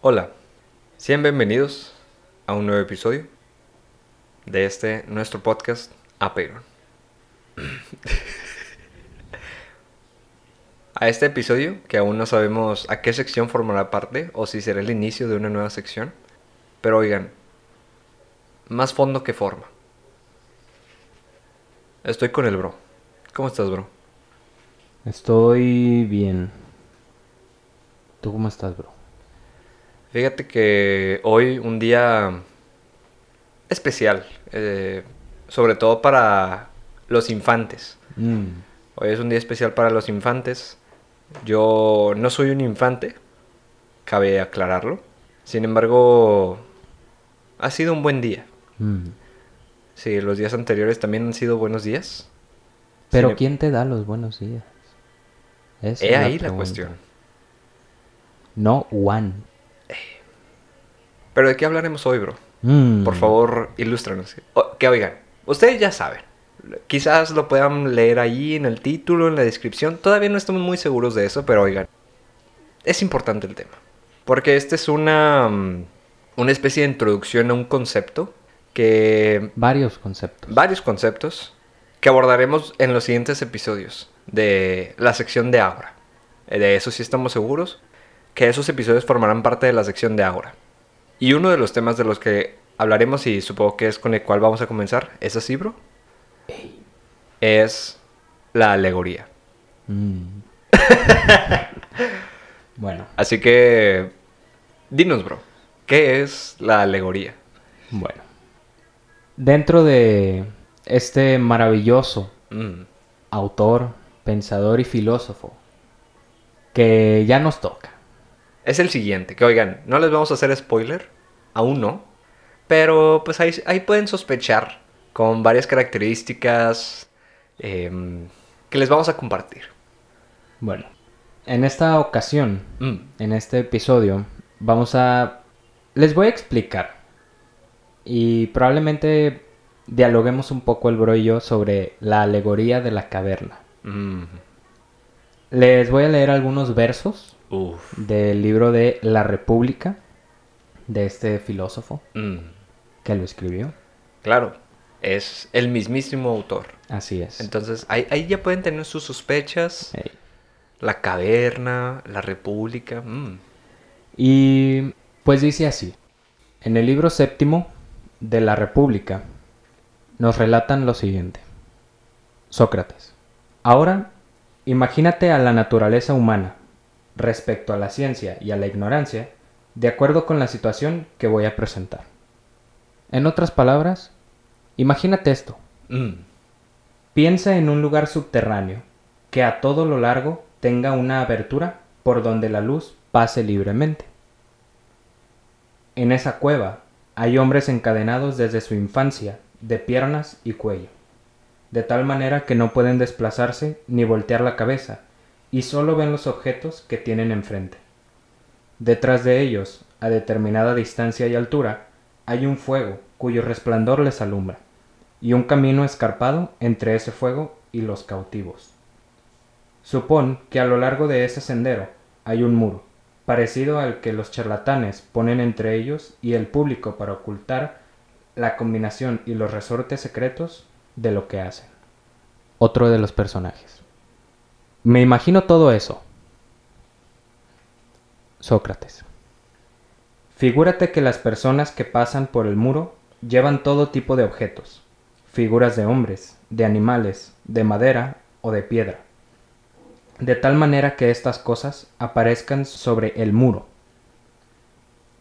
Hola, sean bienvenidos a un nuevo episodio de este nuestro podcast Apeiron. a este episodio, que aún no sabemos a qué sección formará parte o si será el inicio de una nueva sección, pero oigan, más fondo que forma. Estoy con el bro. ¿Cómo estás, bro? Estoy bien. ¿Tú cómo estás, bro? Fíjate que hoy un día especial, eh, sobre todo para los infantes. Mm, Hoy es un día especial para los infantes. Yo no soy un infante, cabe aclararlo. Sin embargo, ha sido un buen día. mm. Sí, los días anteriores también han sido buenos días. Pero Sin- ¿quién te da los buenos días? Esa He es ahí la cuestión. No one. Pero ¿de qué hablaremos hoy, bro? Mm. Por favor, ilústranos. Que oigan, ustedes ya saben. Quizás lo puedan leer ahí en el título, en la descripción. Todavía no estamos muy seguros de eso, pero oigan. Es importante el tema. Porque este es una, mm, una especie de introducción a un concepto que... Varios conceptos. Varios conceptos que abordaremos en los siguientes episodios de la sección de Aura. Eh, De eso sí estamos seguros, que esos episodios formarán parte de la sección de Aura. Y uno de los temas de los que hablaremos, y supongo que es con el cual vamos a comenzar, ¿es así, bro? Es la alegoría. Mm. bueno, Así que, dinos, bro, ¿qué es la alegoría? bueno. Dentro de este maravilloso Mm, autor, pensador y filósofo que ya nos toca. Es el siguiente, que oigan, no les vamos a hacer spoiler, aún no, pero pues ahí, ahí pueden sospechar con varias características em, que les vamos a compartir. Bueno, en esta ocasión Mm, En este episodio vamos a... Les voy a explicar. Y probablemente dialoguemos un poco el bro y yo sobre la alegoría de la caverna. mm, Les voy a leer algunos versos uf, del libro de La República de este filósofo mm. que lo escribió. Claro, es el mismísimo autor. Así es. Entonces ahí, ahí ya pueden tener sus sospechas. La caverna, la república. mm. Y pues dice así. En el libro séptimo de la República nos relatan lo siguiente. Sócrates. Ahora, imagínate a la naturaleza humana respecto a la ciencia y a la ignorancia de acuerdo con la situación que voy a presentar. En otras palabras, imagínate esto. Mm, Piensa en un lugar subterráneo que a todo lo largo tenga una abertura por donde la luz pase libremente. En esa cueva hay hombres encadenados desde su infancia, de piernas y cuello, de tal manera que no pueden desplazarse ni voltear la cabeza, y solo ven los objetos que tienen enfrente. Detrás de ellos, a determinada distancia y altura, hay un fuego cuyo resplandor les alumbra, y un camino escarpado entre ese fuego y los cautivos. Supón que a lo largo de ese sendero hay un muro, parecido al que los charlatanes ponen entre ellos y el público para ocultar la combinación y los resortes secretos de lo que hacen. Otro de los personajes. Me imagino todo eso. Sócrates. Figúrate que las personas que pasan por el muro llevan todo tipo de objetos, figuras de hombres, de animales, de madera o de piedra, de tal manera que estas cosas aparezcan sobre el muro.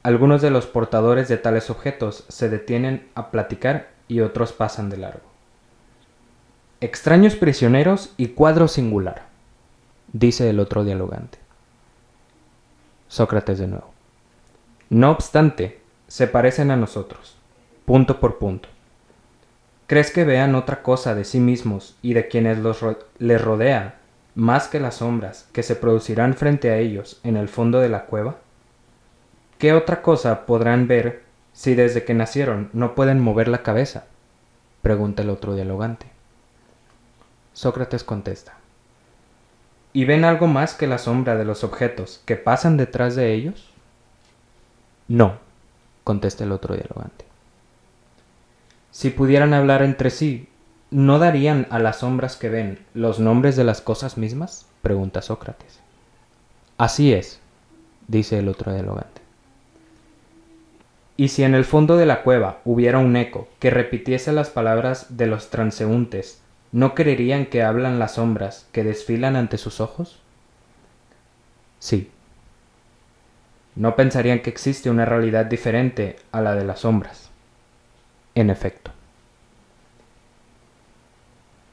Algunos de los portadores de tales objetos se detienen a platicar y otros pasan de largo. Extraños prisioneros y cuadro singular, dice el otro dialogante. Sócrates de nuevo. No obstante, se parecen a nosotros, punto por punto. ¿Crees que vean otra cosa de sí mismos y de quienes los les rodea más que las sombras que se producirán frente a ellos en el fondo de la cueva? ¿Qué otra cosa podrán ver si desde que nacieron no pueden mover la cabeza? pregunta el otro dialogante. Sócrates contesta. ¿Y ven algo más que la sombra de los objetos que pasan detrás de ellos? No, contesta el otro dialogante. Si pudieran hablar entre sí, ¿no darían a las sombras que ven los nombres de las cosas mismas? pregunta Sócrates. Así es, dice el otro dialogante. Y si en el fondo de la cueva hubiera un eco que repitiese las palabras de los transeúntes, ¿no creerían que hablan las sombras que desfilan ante sus ojos? Sí. No pensarían que existe una realidad diferente a la de las sombras. En efecto.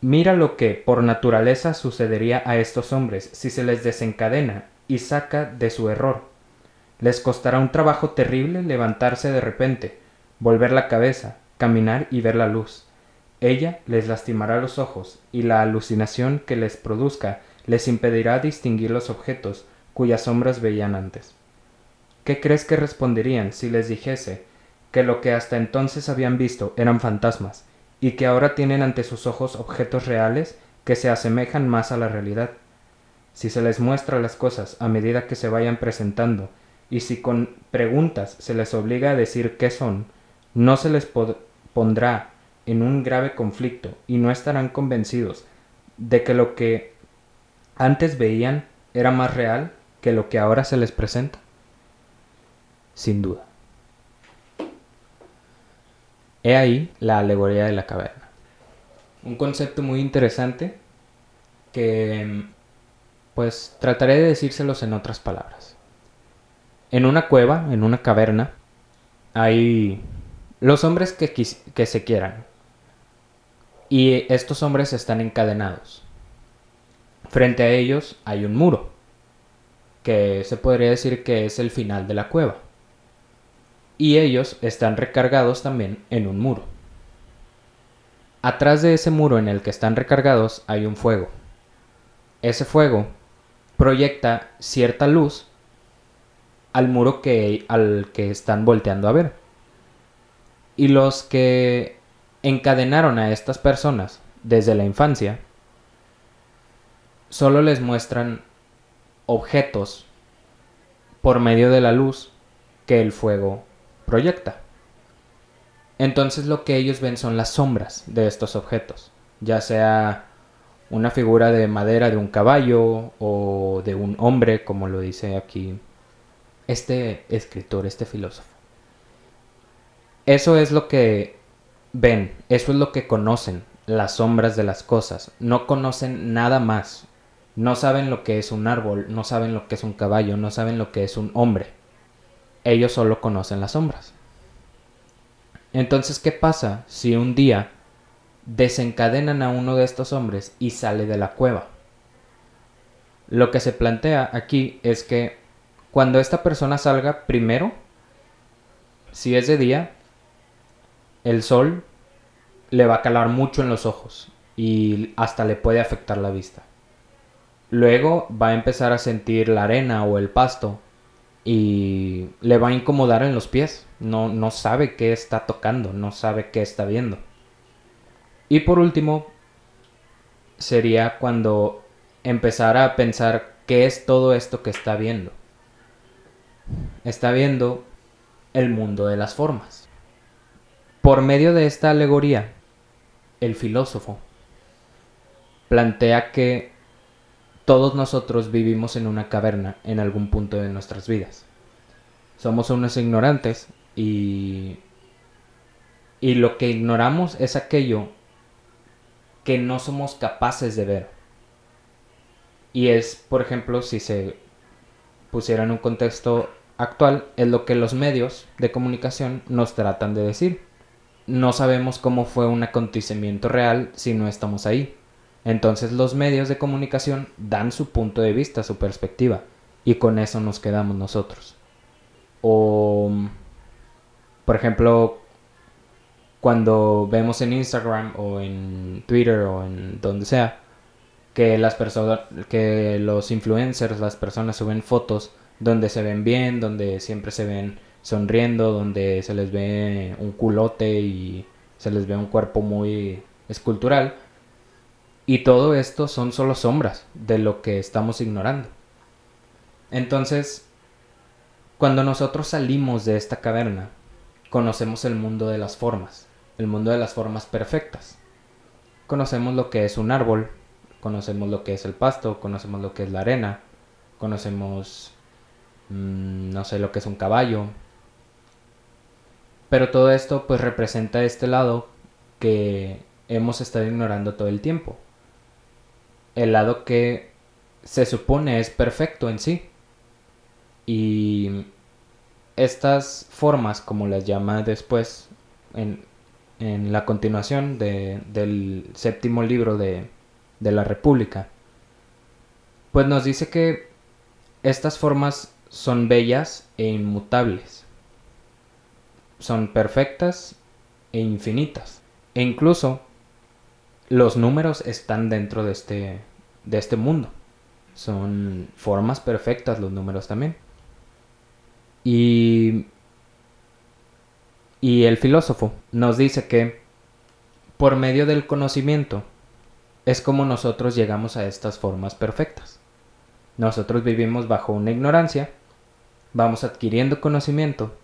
Mira lo que por naturaleza sucedería a estos hombres si se les desencadena y saca de su error les costará un trabajo terrible levantarse de repente, volver la cabeza, caminar y ver la luz. Ella les lastimará los ojos, y la alucinación que les produzca les impedirá distinguir los objetos cuyas sombras veían antes. ¿Qué crees que responderían si les dijese que lo que hasta entonces habían visto eran fantasmas, y que ahora tienen ante sus ojos objetos reales que se asemejan más a la realidad? Si se les muestra las cosas a medida que se vayan presentando y si con preguntas se les obliga a decir qué son, no se les pondrá en un grave conflicto y no estarán convencidos de que lo que antes veían era más real que lo que ahora se les presenta? Sin duda. He ahí la alegoría de la caverna. Un concepto muy interesante que pues trataré de decírselos en otras palabras. En una cueva, en una caverna, hay los hombres que, que se quieran. Y estos hombres están encadenados. Frente a ellos hay un muro, que se podría decir que es el final de la cueva. Y ellos están recargados también en un muro. Atrás de ese muro en el que están recargados hay un fuego. Ese fuego proyecta cierta luz al muro que, al que están volteando a ver. Y los que encadenaron a estas personas desde la infancia solo les muestran objetos por medio de la luz que el fuego proyecta. Entonces lo que ellos ven son las sombras de estos objetos, ya sea una figura de madera de un caballo o de un hombre, como lo dice aquí este escritor, este filósofo. Eso es lo que ven, eso es lo que conocen, las sombras de las cosas. No conocen nada más. No saben lo que es un árbol, no saben lo que es un caballo, no saben lo que es un hombre. Ellos solo conocen las sombras. Entonces, ¿qué pasa si un día desencadenan a uno de estos hombres y sale de la cueva? Lo que se plantea aquí es que cuando esta persona salga, primero, si es de día, el sol le va a calar mucho en los ojos y hasta le puede afectar la vista. Luego va a empezar a sentir la arena o el pasto y le va a incomodar en los pies. No, no sabe qué está tocando, no sabe qué está viendo. Y por último, sería cuando empezara a pensar qué es todo esto que está viendo está viendo el mundo de las formas. Por medio de esta alegoría, el filósofo plantea que todos nosotros vivimos en una caverna en algún punto de nuestras vidas. Somos unos ignorantes y, y lo que ignoramos es aquello que no somos capaces de ver. Y es, por ejemplo, si se pusiera en un contexto actual, es lo que los medios de comunicación nos tratan de decir. No sabemos cómo fue un acontecimiento real si no estamos ahí. Entonces los medios de comunicación dan su punto de vista, su perspectiva, y con eso nos quedamos nosotros. O, por ejemplo, cuando vemos en Instagram o en Twitter o en donde sea, que las personas, que los influencers, las personas suben fotos donde se ven bien, donde siempre se ven sonriendo, donde se les ve un culote y se les ve un cuerpo muy escultural. Y todo esto son solo sombras de lo que estamos ignorando. Entonces, Cuando nosotros salimos de esta caverna, conocemos el mundo de las formas, el mundo de las formas perfectas. Conocemos lo que es un árbol, conocemos lo que es el pasto, conocemos lo que es la arena, conocemos, mm, no sé, lo que es un caballo. Pero todo esto pues representa este lado que hemos estado ignorando todo el tiempo. El lado que se supone es perfecto en sí. Y estas formas, como las llama después en, la continuación del séptimo libro de, de la República, pues nos dice que estas formas son bellas e inmutables. Son perfectas e infinitas. E incluso los números están dentro de este, de este mundo. Son formas perfectas los números también. Y, y el filósofo nos dice que por medio del conocimiento es como nosotros llegamos a estas formas perfectas. Nosotros vivimos bajo una ignorancia, vamos adquiriendo conocimiento,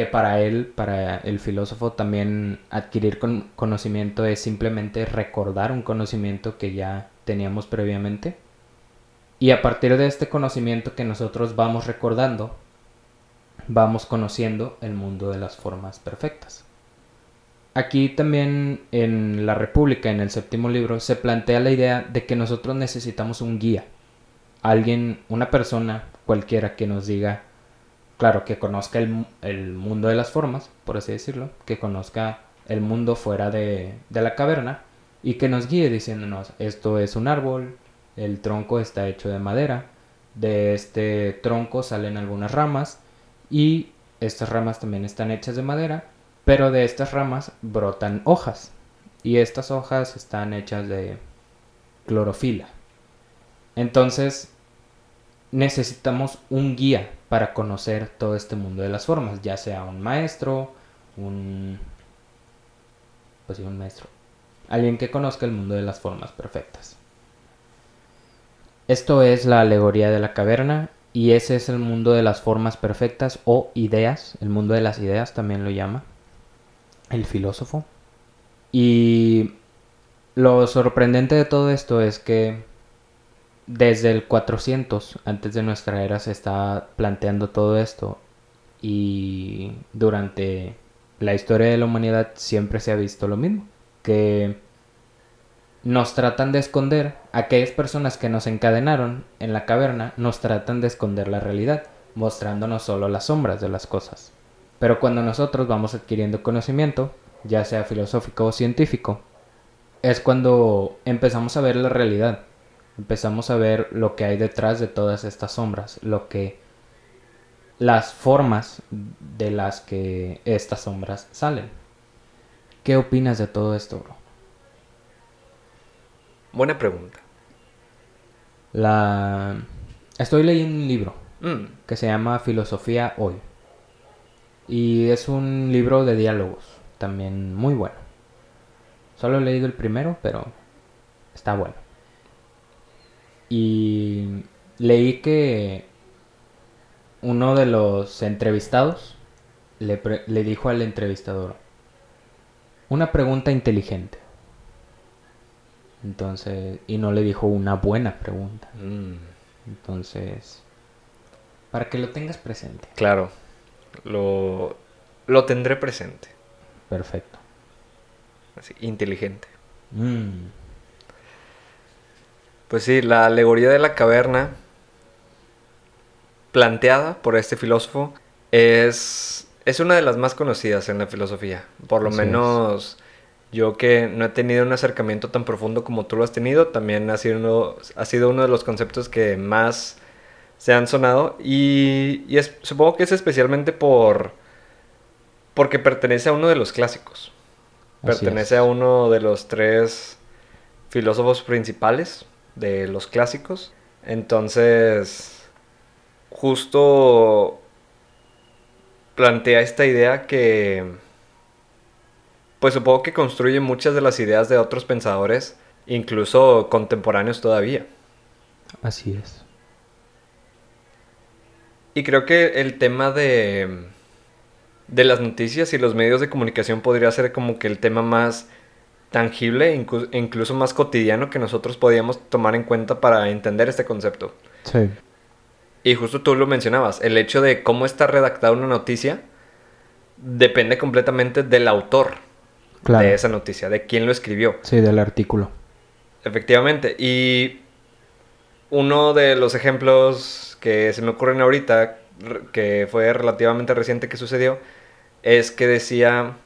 que para él, para el filósofo también adquirir conocimiento es simplemente recordar un conocimiento que ya teníamos previamente. Y a partir de este conocimiento que nosotros vamos recordando, vamos conociendo el mundo de las formas perfectas. Aquí también en la República, en el séptimo libro, se plantea la idea de que nosotros necesitamos un guía, alguien, una persona cualquiera que nos diga, claro, que conozca el, mundo de las formas, por así decirlo, que conozca el mundo fuera de, de la caverna y que nos guíe diciéndonos, esto es un árbol, el tronco está hecho de madera, de este tronco salen algunas ramas, y estas ramas también están hechas de madera, pero de estas ramas brotan hojas y estas hojas están hechas de clorofila. Entonces necesitamos un guía para conocer todo este mundo de las formas, ya sea un maestro, un pues sí, un maestro, alguien que conozca el mundo de las formas perfectas. Esto es la alegoría de la caverna y ese es el mundo de las formas perfectas o ideas, el mundo de las ideas también lo llama el filósofo. Y lo sorprendente de todo esto es que desde el 400 antes de nuestra era se está planteando todo esto y durante la historia de la humanidad siempre se ha visto lo mismo, que nos tratan de esconder, aquellas personas que nos encadenaron en la caverna nos tratan de esconder la realidad, mostrándonos solo las sombras de las cosas. Pero cuando nosotros vamos adquiriendo conocimiento, ya sea filosófico o científico, es cuando empezamos a ver la realidad, empezamos a ver lo que hay detrás de todas estas sombras, lo que las formas de las que estas sombras salen. ¿Qué opinas de todo esto, bro? Buena pregunta. La... Estoy leyendo un libro mm. que se llama Filosofía Hoy. Y es un libro de diálogos, también muy bueno. Solo he leído el primero, pero está bueno. Y leí que uno de los entrevistados le, le dijo al entrevistador una pregunta inteligente. Entonces, y no le dijo una buena pregunta. Mm. Entonces, para que lo tengas presente. Claro, lo, lo tendré presente. Perfecto. Así, inteligente. Mm. Pues sí, la alegoría de la caverna, planteada por este filósofo, es, es una de las más conocidas en la filosofía. Por lo menos... Yo que no he tenido un acercamiento tan profundo como tú lo has tenido, también ha sido uno, ha sido uno de los conceptos que más se han sonado y, supongo que es especialmente por porque pertenece a uno de los clásicos. pertenece a uno de los tres filósofos principales de los clásicos. Entonces, justo plantea esta idea que pues supongo que construye muchas de las ideas de otros pensadores, incluso contemporáneos todavía. Así es. Y creo que el tema de, de las noticias y los medios de comunicación podría ser como que el tema más tangible, incluso más cotidiano que nosotros podíamos tomar en cuenta para entender este concepto. Sí. Y justo tú lo mencionabas, el hecho de cómo está redactada una noticia depende completamente del autor de esa noticia, de quién lo escribió. Sí, del artículo. Efectivamente. Y uno de los ejemplos que se me ocurren ahorita, que fue relativamente reciente que sucedió, es que decía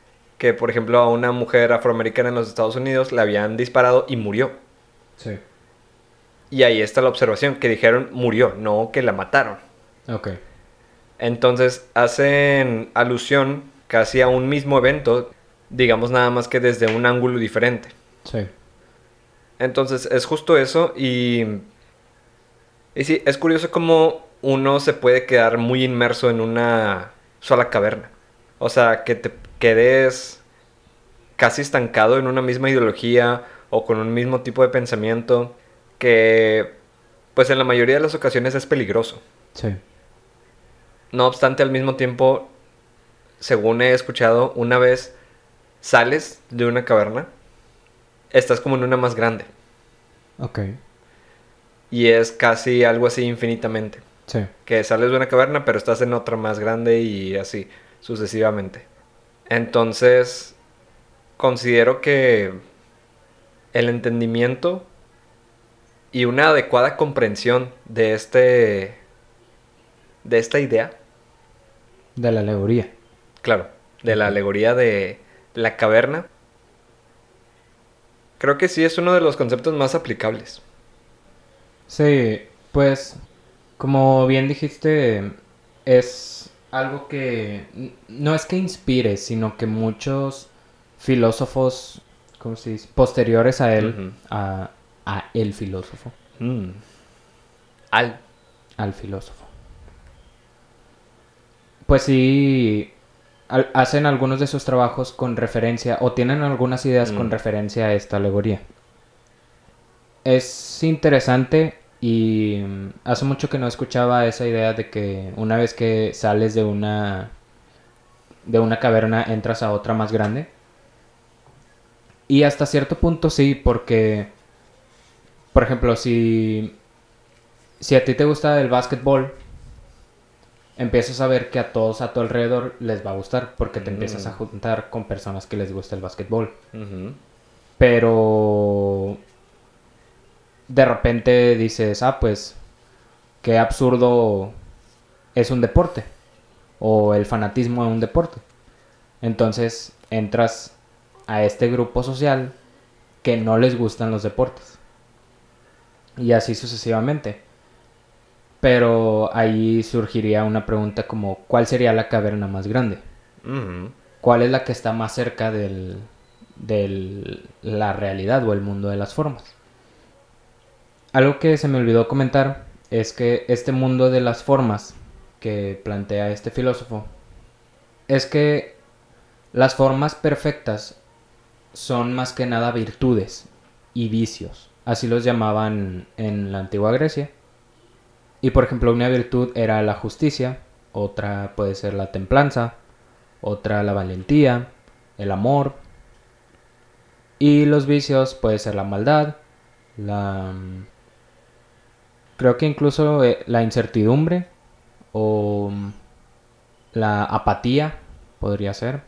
que, por ejemplo, a una mujer afroamericana en los Estados Unidos le habían disparado y murió. Sí. Y ahí está la observación, que dijeron murió, no que la mataron. Ok. Entonces hacen alusión casi a un mismo evento, digamos nada más que desde un ángulo diferente. Sí. Entonces es justo eso y... Y sí, es curioso cómo uno se puede quedar muy inmerso en una sola caverna. O sea, que te quedes casi estancado en una misma ideología o con un mismo tipo de pensamiento que pues en la mayoría de las ocasiones es peligroso. Sí. No obstante, al mismo tiempo, según he escuchado, una vez sales de una caverna, estás como en una más grande. Ok. Y es casi algo así infinitamente. Sí. Que sales de una caverna, pero estás en otra más grande y así sucesivamente. Entonces, considero que el entendimiento y una adecuada comprensión de este de esta idea de la alegoría. Claro, de la alegoría de la caverna. Creo que sí es uno de los conceptos más aplicables. Sí, pues como bien dijiste, es algo que no es que inspire, sino que muchos filósofos, ¿cómo se dice? Posteriores a él, a, a, el filósofo. Mm. Al. Al filósofo. Pues sí, hacen algunos de sus trabajos con referencia, o tienen algunas ideas con mm. referencia a esta alegoría. Es interesante y hace mucho que no escuchaba esa idea de que una vez que sales de una de una caverna entras a otra más grande. Y hasta cierto punto sí, porque por ejemplo, si si a ti te gusta el básquetbol, empiezas a ver que a todos a tu alrededor les va a gustar porque te empiezas a mm. juntar con personas que les gusta el básquetbol. Pero de repente dices, ah, pues qué absurdo es un deporte o el fanatismo de un deporte. Entonces entras a este grupo social que no les gustan los deportes. Y así sucesivamente. Pero ahí surgiría una pregunta como, ¿cuál sería la caverna más grande? ¿Cuál es la que está más cerca de la realidad o el mundo de las formas? Algo que se me olvidó comentar es que este mundo de las formas que plantea este filósofo es que las formas perfectas son más que nada virtudes y vicios. Así los llamaban en la antigua Grecia. Y por ejemplo, una virtud era la justicia, otra puede ser la templanza, otra la valentía, el amor. Y los vicios puede ser la maldad, la... Creo que incluso eh, la incertidumbre o la apatía podría ser.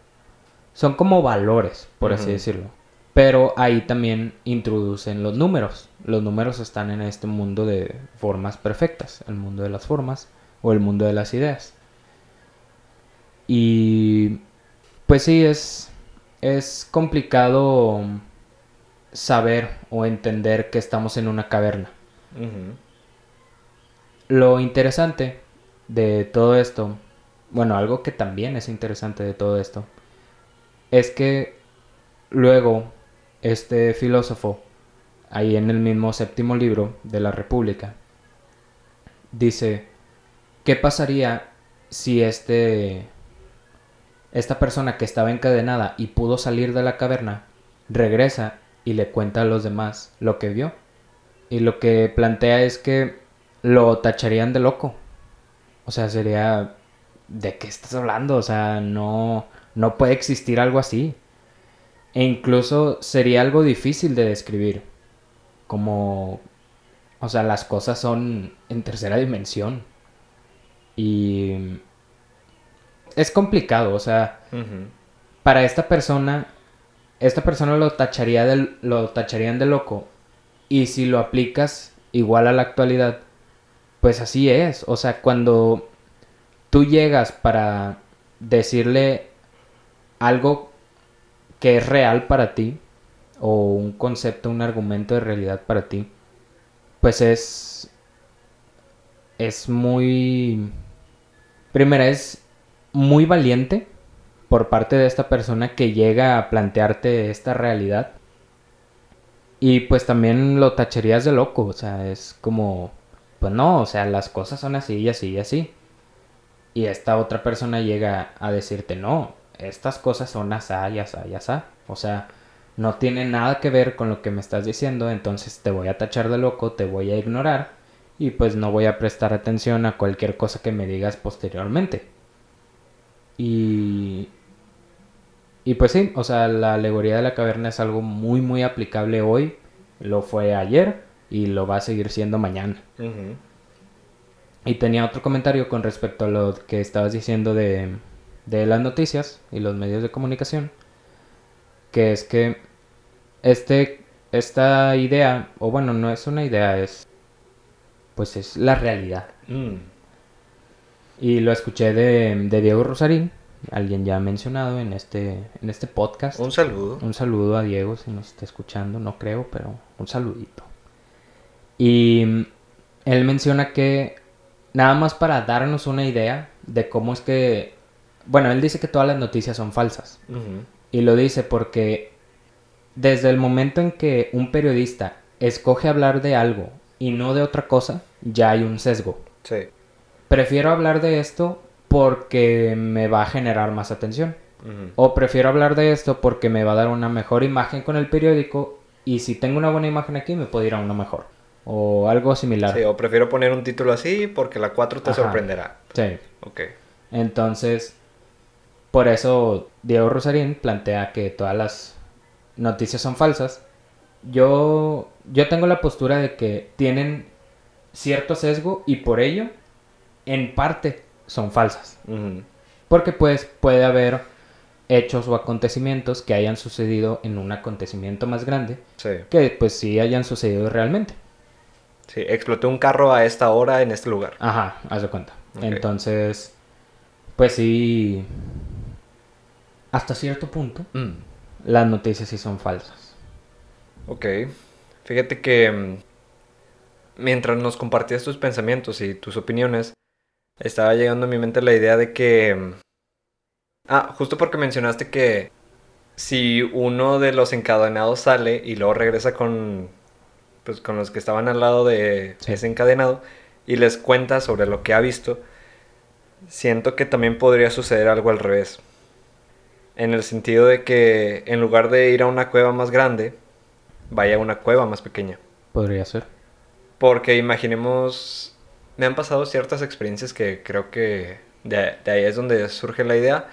Son como valores, por así decirlo. Pero ahí también introducen los números. Los números están en este mundo de formas perfectas, el mundo de las formas o el mundo de las ideas. Y pues sí, es, es complicado saber o entender que estamos en una caverna. Lo interesante de todo esto, bueno, algo que también es interesante de todo esto, es que luego este filósofo, ahí en el mismo séptimo libro de la República, dice, ¿qué pasaría si este, esta persona que estaba encadenada y pudo salir de la caverna, regresa y le cuenta a los demás lo que vio? Y lo que plantea es que lo tacharían de loco. O sea, sería... ¿De qué estás hablando? O sea, no, no puede existir algo así. E incluso sería algo difícil de describir. Como... O sea, las cosas son en tercera dimensión. Y... Es complicado, o sea... Para esta persona... Esta persona lo tacharía de, lo tacharían de loco. Y si lo aplicas igual a la actualidad, pues así es. O sea, cuando tú llegas para decirle algo que es real para ti, o un concepto, un argumento de realidad para ti, pues es. Es muy. Primera, es muy valiente por parte de esta persona que llega a plantearte esta realidad. Y pues también lo tacherías de loco, o sea, es como, pues no, o sea, las cosas son así y así y así. Y esta otra persona llega a decirte, no, estas cosas son asá y asá y asá. O sea, no tiene nada que ver con lo que me estás diciendo, entonces te voy a tachar de loco, te voy a ignorar y pues no voy a prestar atención a cualquier cosa que me digas posteriormente. Y... Y pues sí, o sea, la alegoría de la caverna es algo muy muy aplicable hoy, lo fue ayer y lo va a seguir siendo mañana. Y tenía otro comentario con respecto a lo que estabas diciendo de, de las noticias y los medios de comunicación, que es que este, esta idea, o bueno, no es una idea, es pues es la realidad. Mm. Y lo escuché de, de, Diego Rosarín, alguien ya mencionado en este, en este podcast. Un saludo. Un saludo a Diego si nos está escuchando, no creo, pero un saludito. Y él menciona que nada más para darnos una idea de cómo es que... Bueno, él dice que todas las noticias son falsas. Y lo dice porque desde el momento en que un periodista escoge hablar de algo y no de otra cosa, ya hay un sesgo. Sí. Prefiero hablar de esto porque me va a generar más atención. O prefiero hablar de esto porque me va a dar una mejor imagen con el periódico y si tengo una buena imagen aquí me puede ir a una mejor. O algo similar. Sí, o prefiero poner un título así porque la 4 te sorprenderá. Sí. Ok. Entonces, por eso Diego Rosarín plantea que todas las noticias son falsas. Yo, yo tengo la postura de que tienen cierto sesgo y por ello, en parte, son falsas. Porque pues puede haber hechos o acontecimientos que hayan sucedido en un acontecimiento más grande que pues sí hayan sucedido realmente. Sí, explotó un carro a esta hora en este lugar. Ajá, haz de cuenta. Entonces, pues sí, hasta cierto punto, mm. las noticias sí son falsas. Ok. Fíjate que mm, mientras nos compartías tus pensamientos y tus opiniones, estaba llegando a mi mente la idea de que... Mm, ah, justo porque mencionaste que si uno de los encadenados sale y luego regresa con, pues, con los que estaban al lado de ese encadenado y les cuenta sobre lo que ha visto, siento que también podría suceder algo al revés en el sentido de que en lugar de ir a una cueva más grande, vaya a una cueva más pequeña. Podría ser. Porque imaginemos, me han pasado ciertas experiencias que creo que de, ahí es donde surge la idea,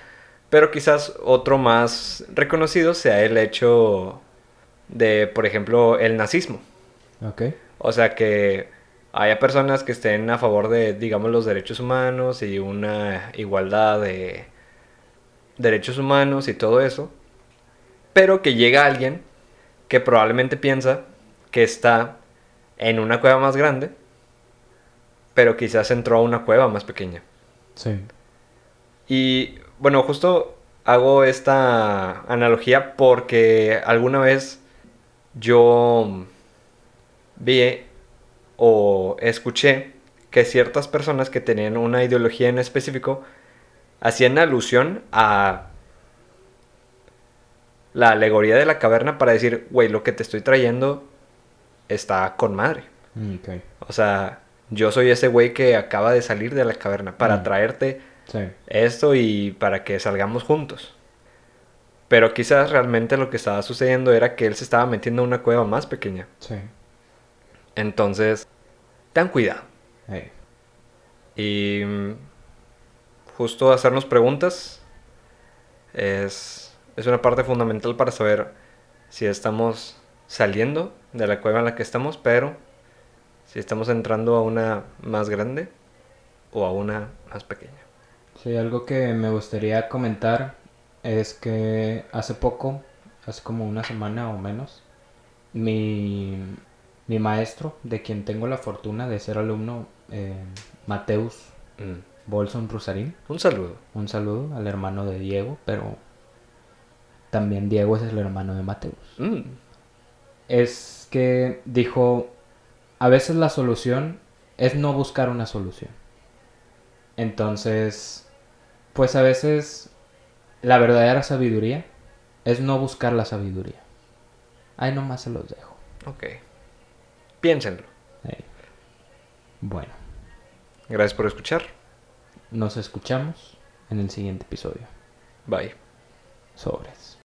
pero quizás otro más reconocido sea el hecho de, por ejemplo, el nazismo. Ok. O sea que haya personas que estén a favor de, digamos, los derechos humanos y una igualdad de derechos humanos y todo eso, pero que llega alguien que probablemente piensa que está en una cueva más grande, pero quizás entró a una cueva más pequeña. Sí. Y bueno, justo hago esta analogía porque alguna vez yo vi o escuché que ciertas personas que tenían una ideología en específico hacían alusión a la alegoría de la caverna para decir, güey, lo que te estoy trayendo está con madre. Mm, o sea, yo soy ese güey que acaba de salir de la caverna para mm. traerte esto y para que salgamos juntos. Pero quizás realmente lo que estaba sucediendo era que él se estaba metiendo en una cueva más pequeña. Sí. Entonces, ten cuidado. Y justo hacernos preguntas es, es una parte fundamental para saber si estamos saliendo de la cueva en la que estamos, pero si estamos entrando a una más grande o a una más pequeña. Sí, algo que me gustaría comentar es que hace poco, hace como una semana o menos, mi, mi maestro, de quien tengo la fortuna de ser alumno, eh, Mateus Mm. Bolson Rusarín, Un saludo. un saludo al hermano de Diego, pero también Diego es el hermano de Mateus. Mm. Es que dijo, a veces la solución es no buscar una solución. Entonces, pues a veces la verdadera sabiduría es no buscar la sabiduría. Ahí nomás se los dejo. Ok. Piénsenlo. Ahí. Bueno, Gracias por escuchar. nos escuchamos en el siguiente episodio. Bye. Sobres.